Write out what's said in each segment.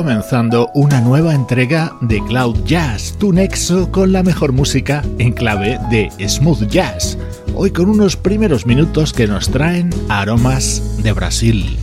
Comenzando una nueva entrega de Cloud Jazz, tu nexo con la mejor música en clave de smooth jazz. Hoy con unos primeros minutos que nos traen aromas de Brasil.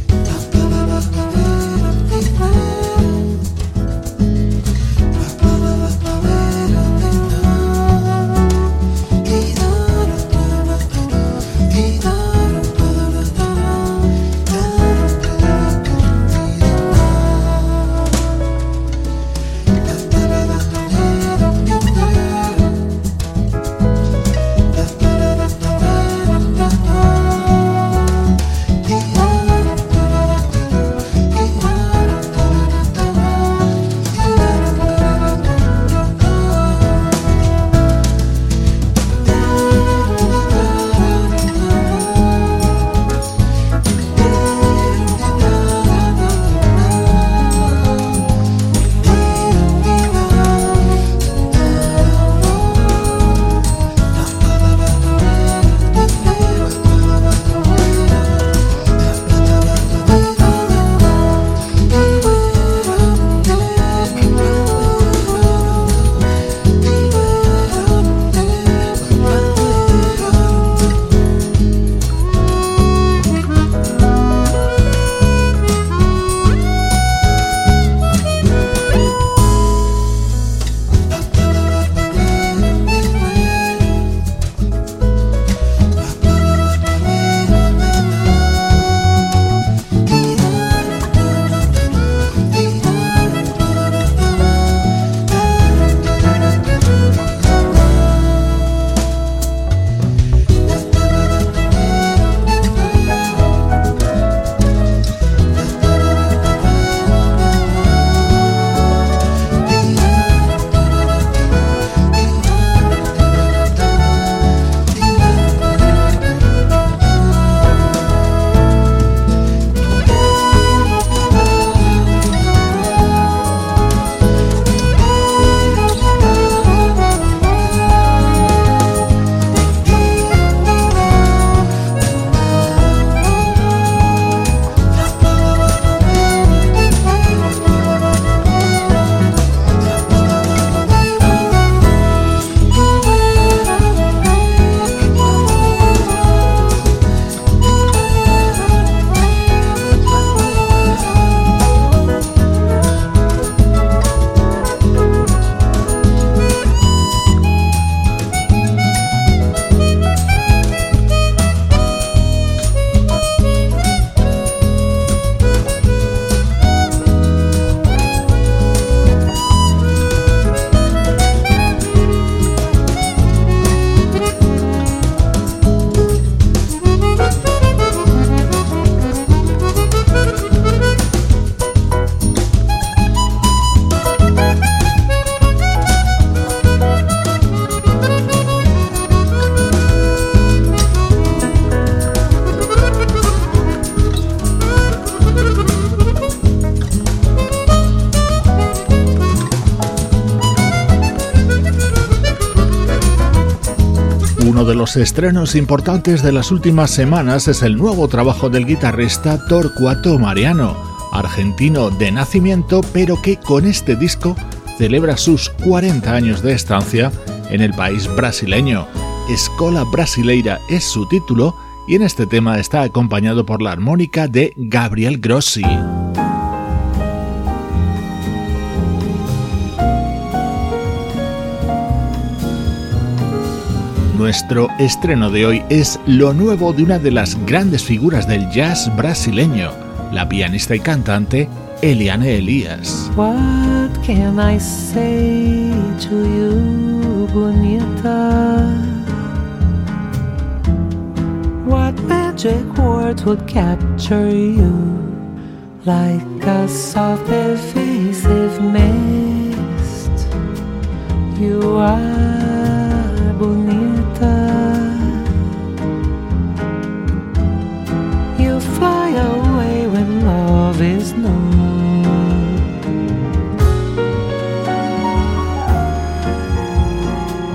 Los estrenos importantes de las últimas semanas es el nuevo trabajo del guitarrista Torcuato Mariano, argentino de nacimiento, pero que con este disco celebra sus 40 años de estancia en el país brasileño. Escola Brasileira es su título y en este tema está acompañado por la armónica de Gabriel Grossi. Nuestro estreno de hoy es lo nuevo de una de las grandes figuras del jazz brasileño, la pianista y cantante Eliane Elias. What can I say to you, bonita? What magic words would capture you like a soft evasive mist? You are talvez não.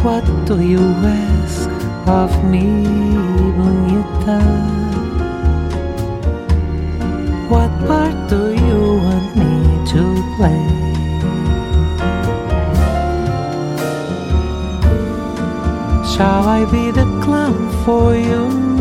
What do you ask of me, bonita? What part do you want me to play? Shall I be the clown for you?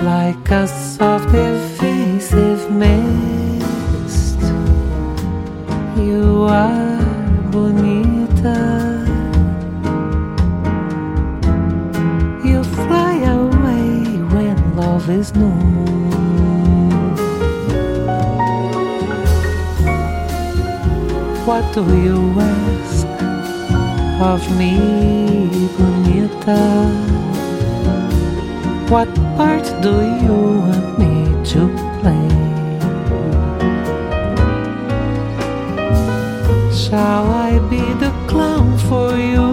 Like a soft evasive mist? You are bonita. You fly away when love is new. What do you ask of me, bonita? What part do you want me to play? Shall I be the clown for you,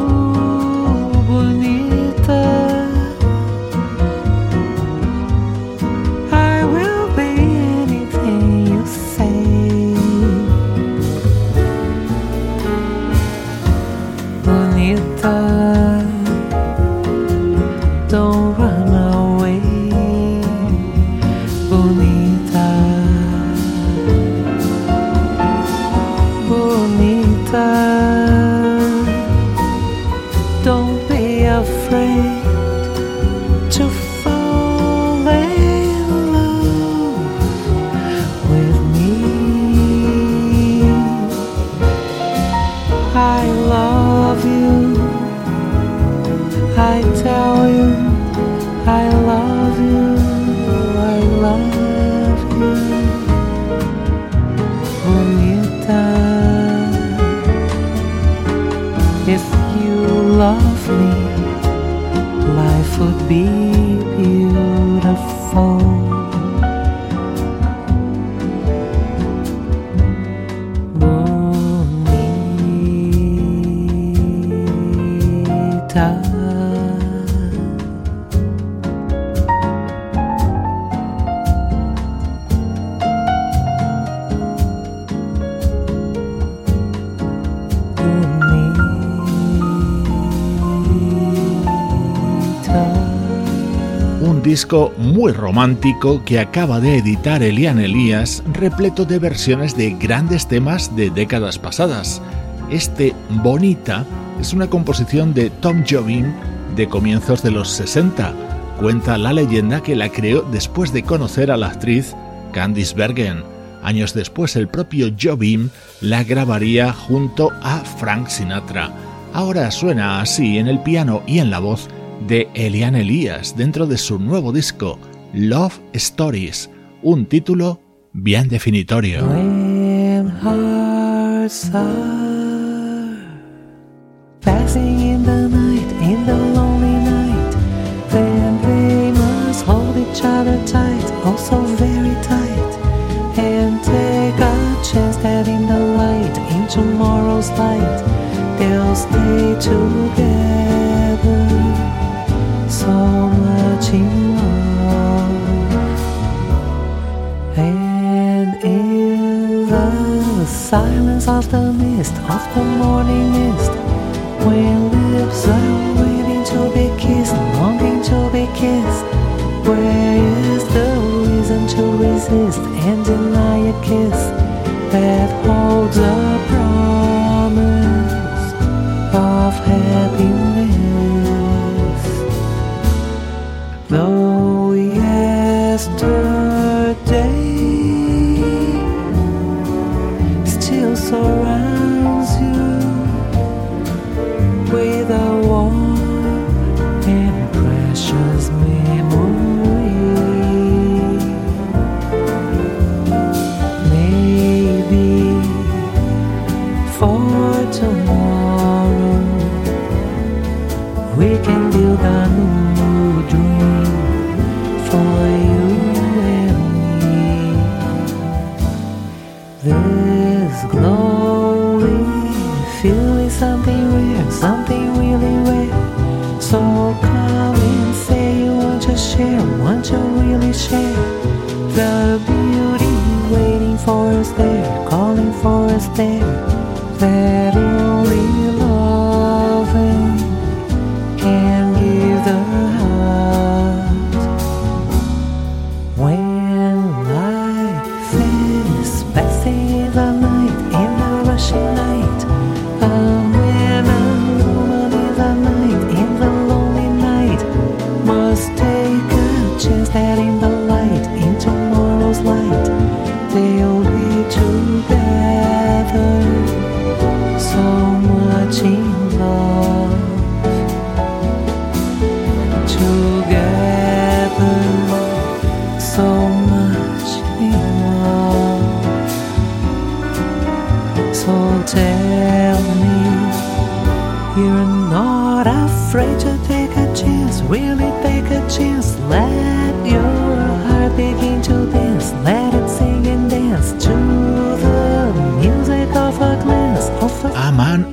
Un disco muy romántico que acaba de editar Elian Elías, repleto de versiones de grandes temas de décadas pasadas. Este Bonita es una composición de Tom Jobim de comienzos de los 60. Cuenta la leyenda que la creó después de conocer a la actriz Candice Bergen. Años después el propio Jobim la grabaría junto a Frank Sinatra. Ahora suena así en el piano y en la voz de Elian Elías dentro de su nuevo disco Love Stories, un título bien definitorio. Passing in the night, in the lonely night. Then they must hold each other tight, oh so very tight, and take a chance that in the light, in tomorrow's light, they'll stay together. So much in love, and in the silence of the mist, of the morning mist, when lips are waiting to be kissed, to be kissed. Where is the reason to resist and deny a kiss that holds a promise of happiness? Though yesterday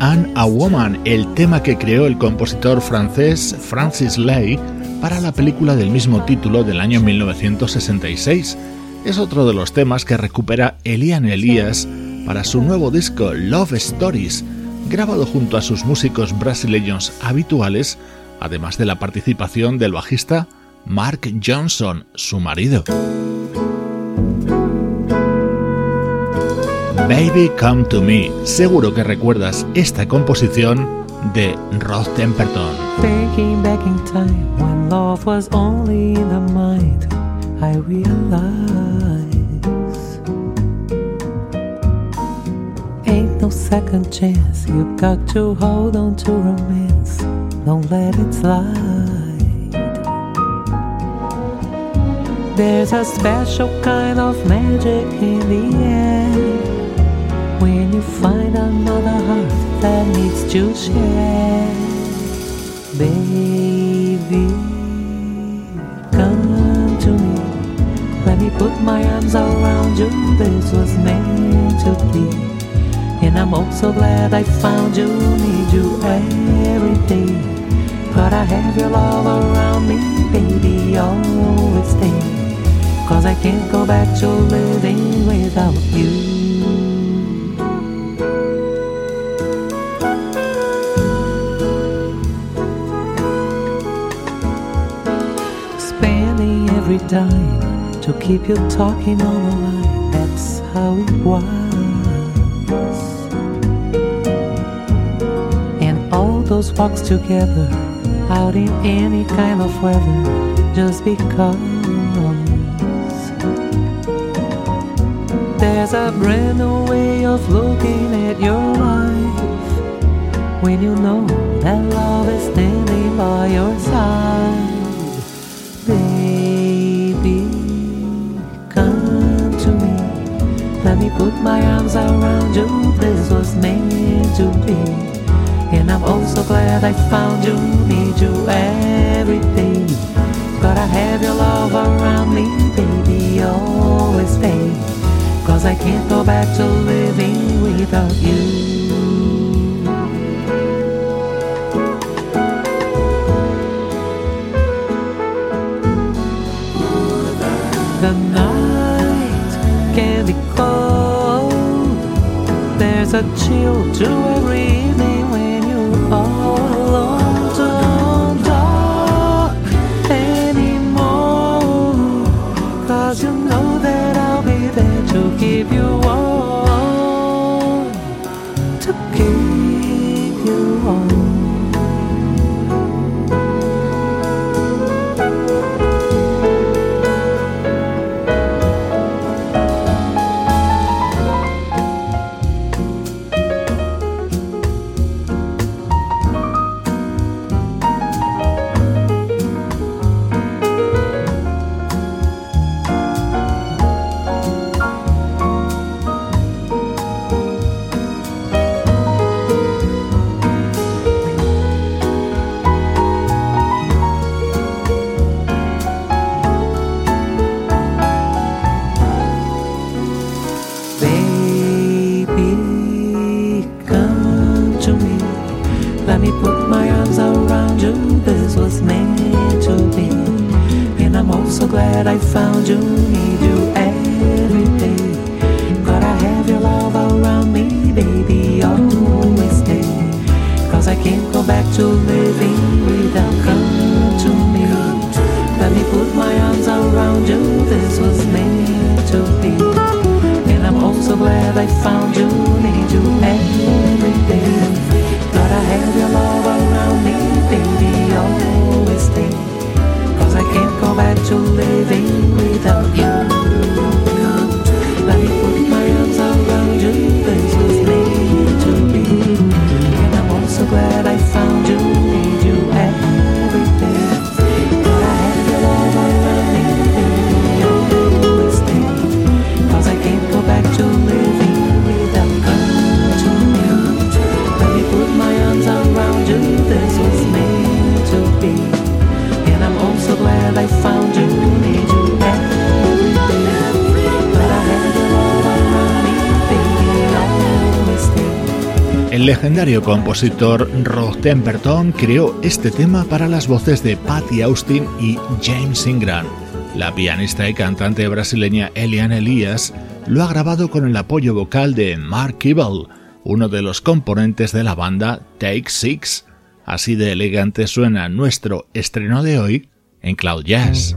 and a Woman, el tema que creó el compositor francés Francis Lay para la película del mismo título del año 1966. Es otro de los temas que recupera Elian Elias para su nuevo disco Love Stories, grabado junto a sus músicos brasileños habituales, además de la participación del bajista Mark Johnson, su marido. Baby Come to Me. Seguro que recuerdas esta composición de Rod Temperton. Thinking back in time when love was only in the mind, I realize ain't no second chance. You got to hold on to romance, don't let it slide. There's a special kind of magic in the air when you find another heart that needs to share. Baby, come to me. Let me put my arms around you. This was meant to be. And I'm oh so glad I found you. Need you every day. But I have your love around me, baby. Always stay. Cause I can't go back to living without you. Every dime to keep you talking on the line. That's how it was. And all those walks together, out in any kind of weather, just because. There's a brand new way of looking at your life when you know that love is standing by your side. Me. Put my arms around you. this was meant to be. And I'm also glad I found you, need you every day. Gotta have your love around me, baby, always stay. Cause I can't go back to living without you. A chill to every evening legendario compositor Rod Temperton creó este tema para las voces de Patty Austin y James Ingram. La pianista y cantante brasileña Eliane Elias lo ha grabado con el apoyo vocal de Mark Kibble, uno de los componentes de la banda Take Six. Así de elegante suena nuestro estreno de hoy en Cloud Jazz.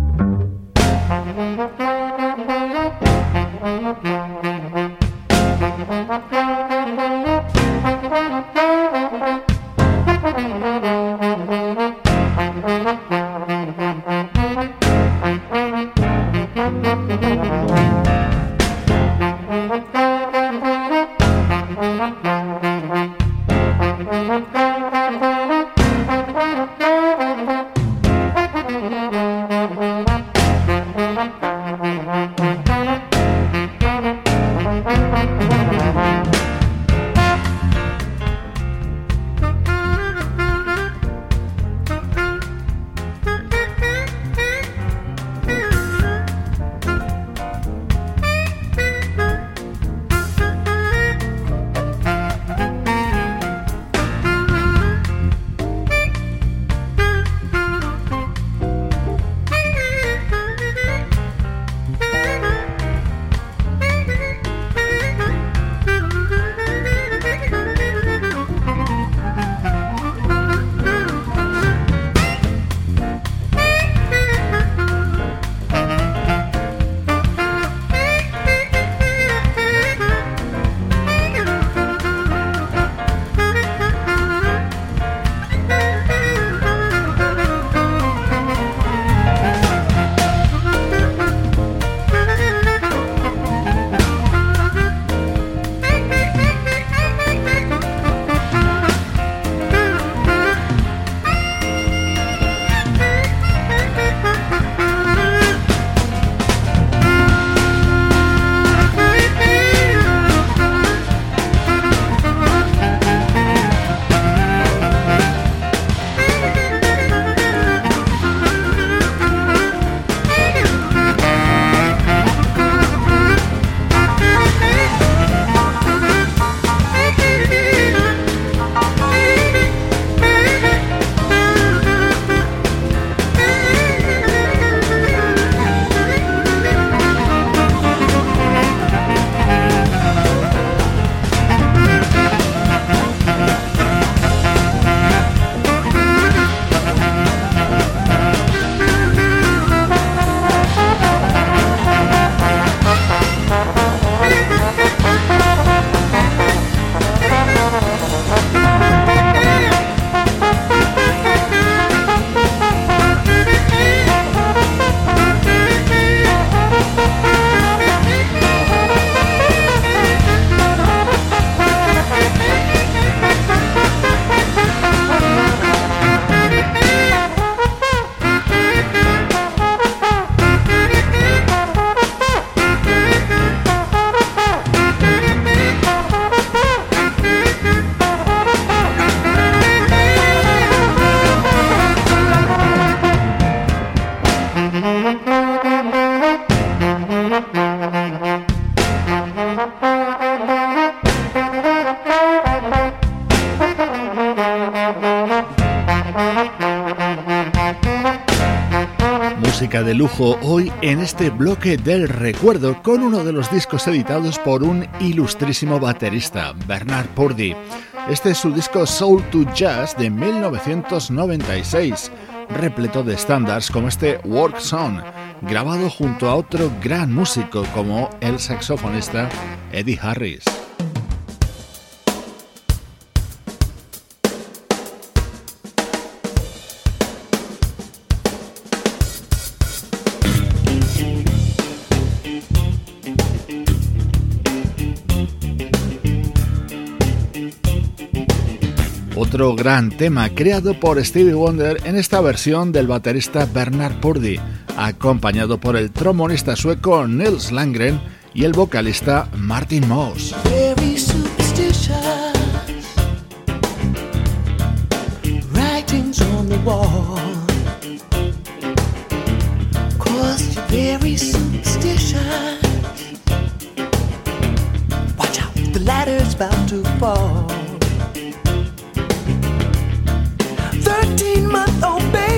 De lujo hoy en este bloque del recuerdo con uno de los discos editados por un ilustrísimo baterista, Bernard Purdy. Este es su disco Soul to Jazz de 1996, repleto de estándares como este Work Song, grabado junto a otro gran músico como el saxofonista Eddie Harris. otro gran tema creado por Stevie Wonder en esta versión del baterista Bernard Purdy, acompañado por el trombonista sueco Nils Langren y el vocalista Martin Moss. to fall. 13 month old baby.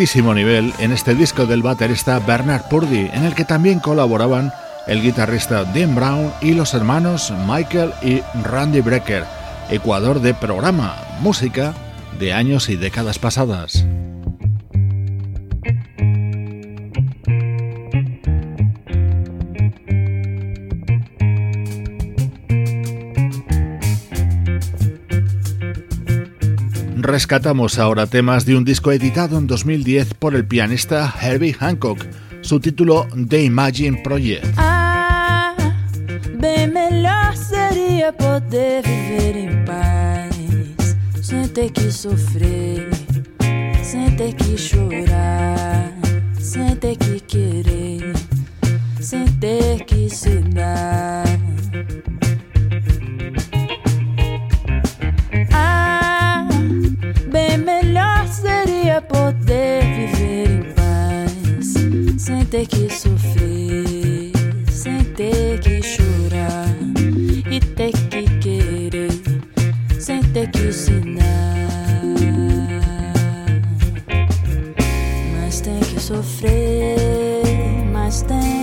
Altísimo nivel en este disco del baterista Bernard Purdy, en el que también colaboraban el guitarrista Dean Brown y los hermanos Michael y Randy Brecker. Ecuador de programa, música de años y décadas pasadas. Rescatamos ahora temas de un disco editado en 2010 por el pianista Herbie Hancock, su título The Imagine Project. Ah, poder paz, que sofrer, sem que sem ter que querer, sem ter que se dar. Poder viver em paz, sem ter que sofrer, sem ter que chorar e ter que querer, sem ter que ensinar. Mas tem que sofrer, mas tem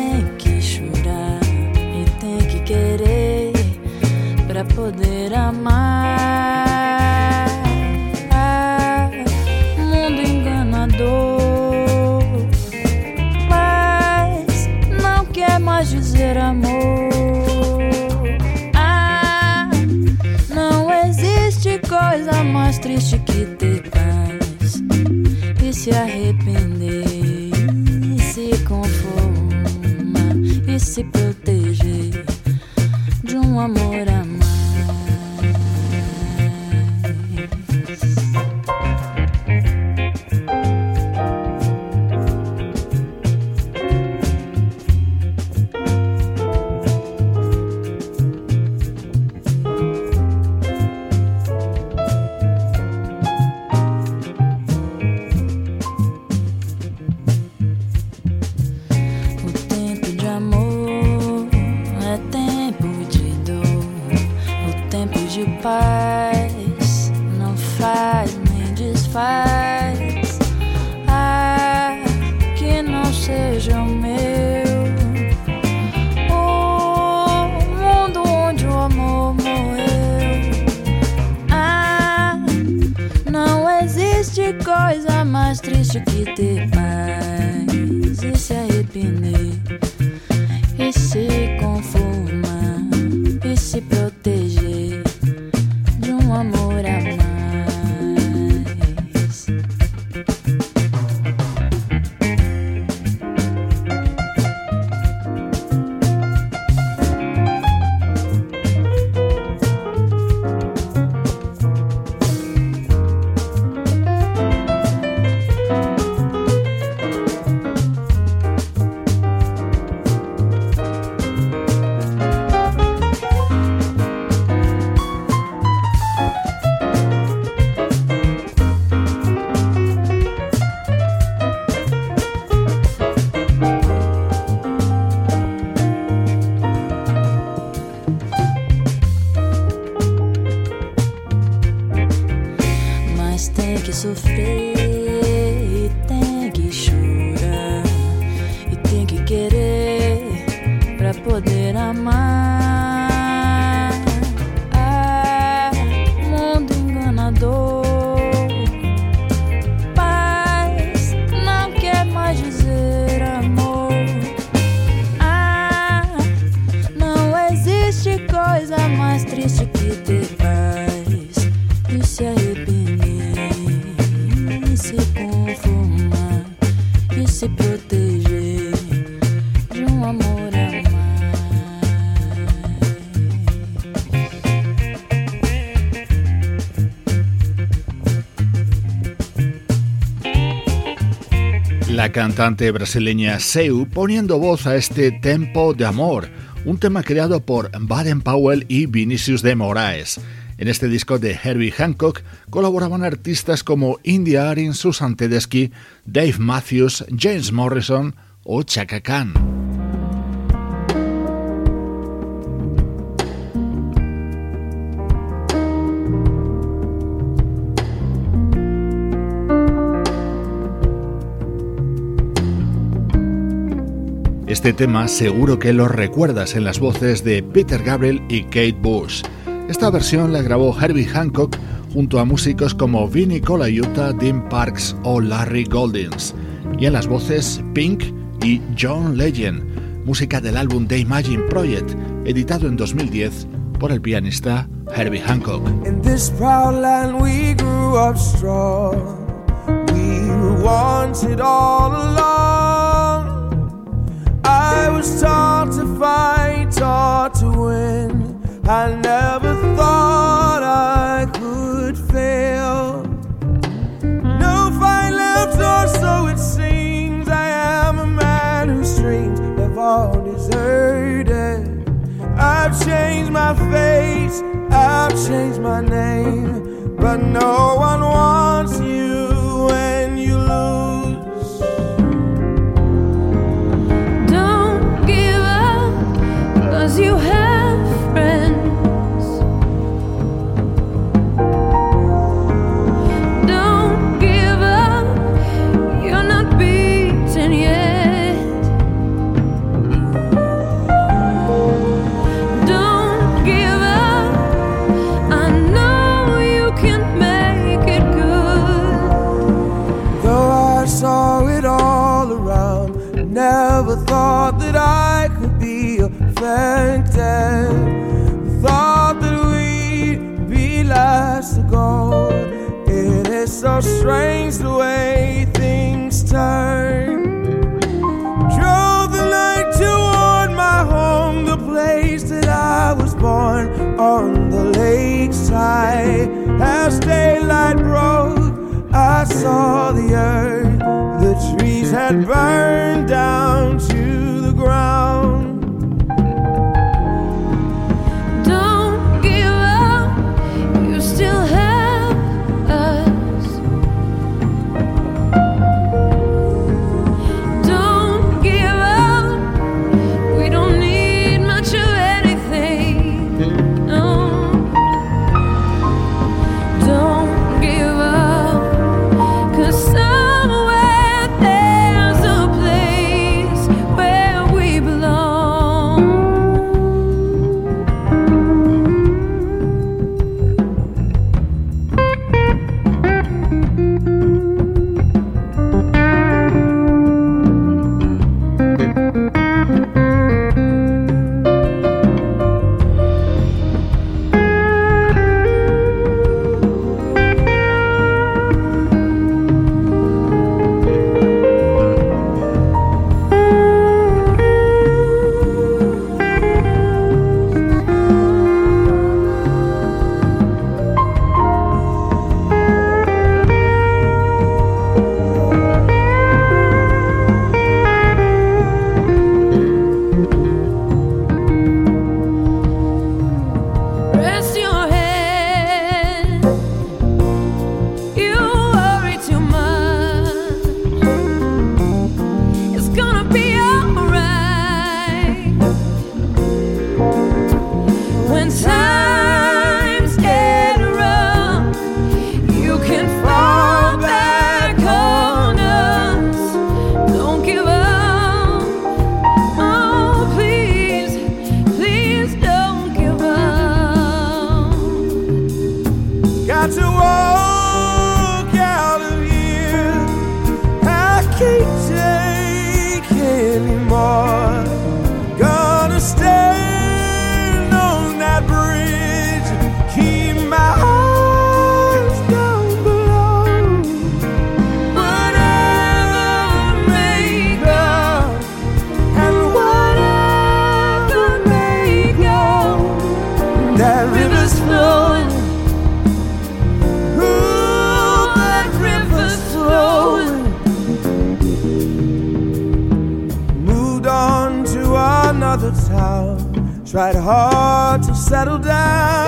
cantante brasileña Seu poniendo voz a este Tempo de Amor, un tema creado por Baden Powell y Vinicius de Moraes. En este disco de Herbie Hancock colaboraban artistas como India Arin, Susan Tedeschi, Dave Matthews, James Morrison o Chaka Khan. Este tema seguro que lo recuerdas en las voces de Peter Gabriel y Kate Bush. Esta versión la grabó Herbie Hancock junto a músicos como Vinnie Colaiuta, Dean Parks o Larry Goldings, y en las voces Pink y John Legend, música del álbum The Imagine Project, editado en 2010 por el pianista Herbie Hancock. I was taught to fight, taught to win. I never thought I could fail. No fight left, or so it seems. I am a man whose dreams have all deserted. I've changed my face, I've changed my name, but no one wants you Thought that we'd be last to go. It is so strange the way things turn. Drove the night toward my home, the place that I was born on the lakeside. As daylight broke, I saw the earth. The trees had burned down tried hard to settle down.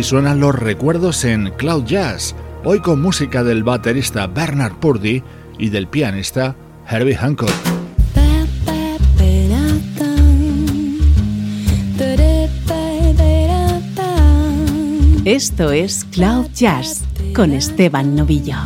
así suenan los recuerdos en Cloud Jazz, hoy con música del baterista Bernard Purdy y del pianista Herbie Hancock. Esto es Cloud Jazz con Esteban Novillo.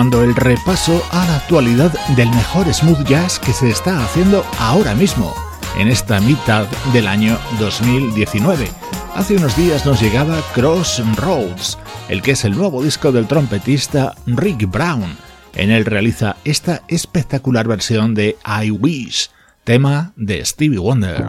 retomando el repaso a la actualidad del mejor smooth jazz que se está haciendo ahora mismo, en esta mitad del año 2019. Hace unos días nos llegaba Crossroads, el que es el nuevo disco del trompetista Rick Brown. En él realiza esta espectacular versión de I Wish, tema de Stevie Wonder.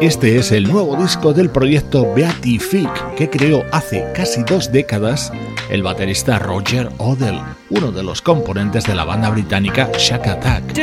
Este es el nuevo disco del proyecto Beatific que creó hace casi dos décadas el baterista Roger Odell, uno de los componentes de la banda británica Shack Attack.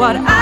what I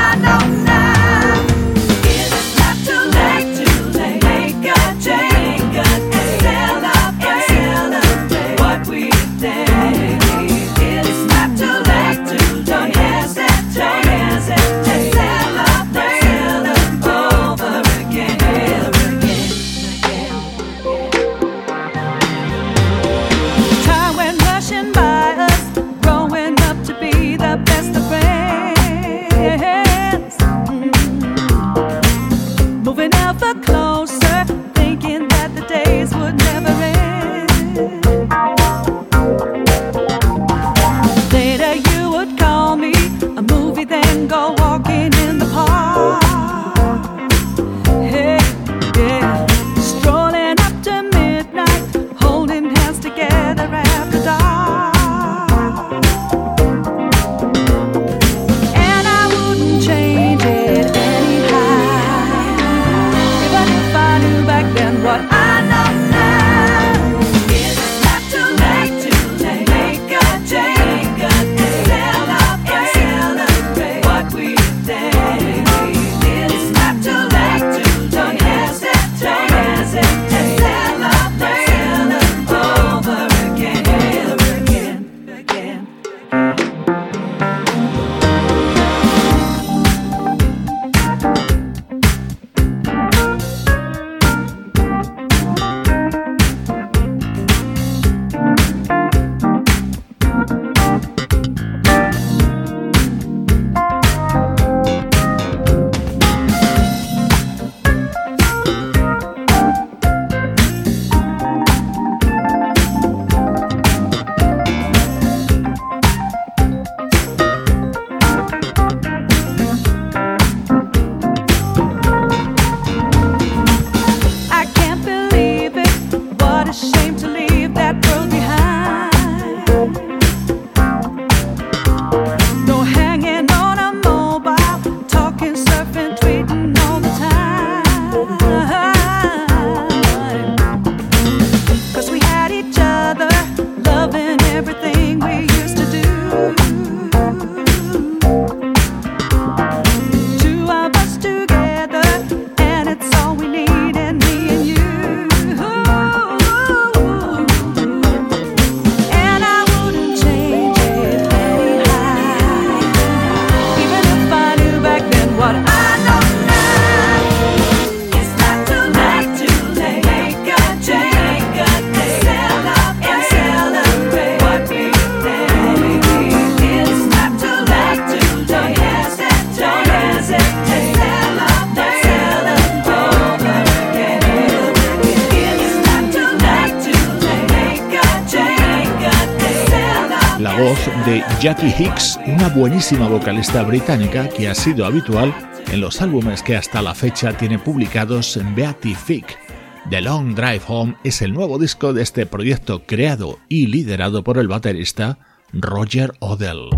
Jackie Hicks, una buenísima vocalista británica que ha sido habitual en los álbumes que hasta la fecha tiene publicados en Beatific. The Long Drive Home es el nuevo disco de este proyecto creado y liderado por el baterista Roger Odell.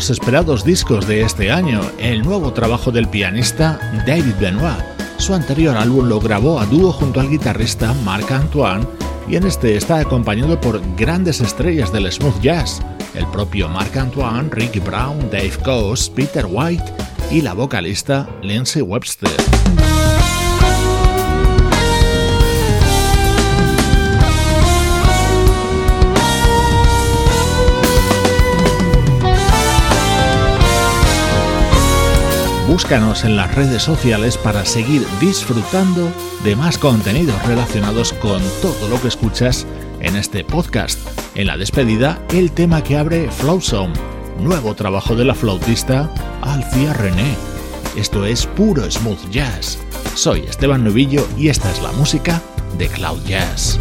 Los esperados discos de este año, el nuevo trabajo del pianista David Benoit. Su anterior álbum lo grabó a dúo junto al guitarrista Marc Antoine y en este está acompañado por grandes estrellas del smooth jazz, el propio Marc Antoine, Ricky Brown, Dave Coase, Peter White y la vocalista Lindsay Webster. Búscanos en las redes sociales para seguir disfrutando de más contenidos relacionados con todo lo que escuchas en este podcast. En la despedida, el tema que abre Flowsome, nuevo trabajo de la flautista Alcia René. Esto es puro smooth jazz. Soy Esteban Novillo y esta es la música de Cloud Jazz.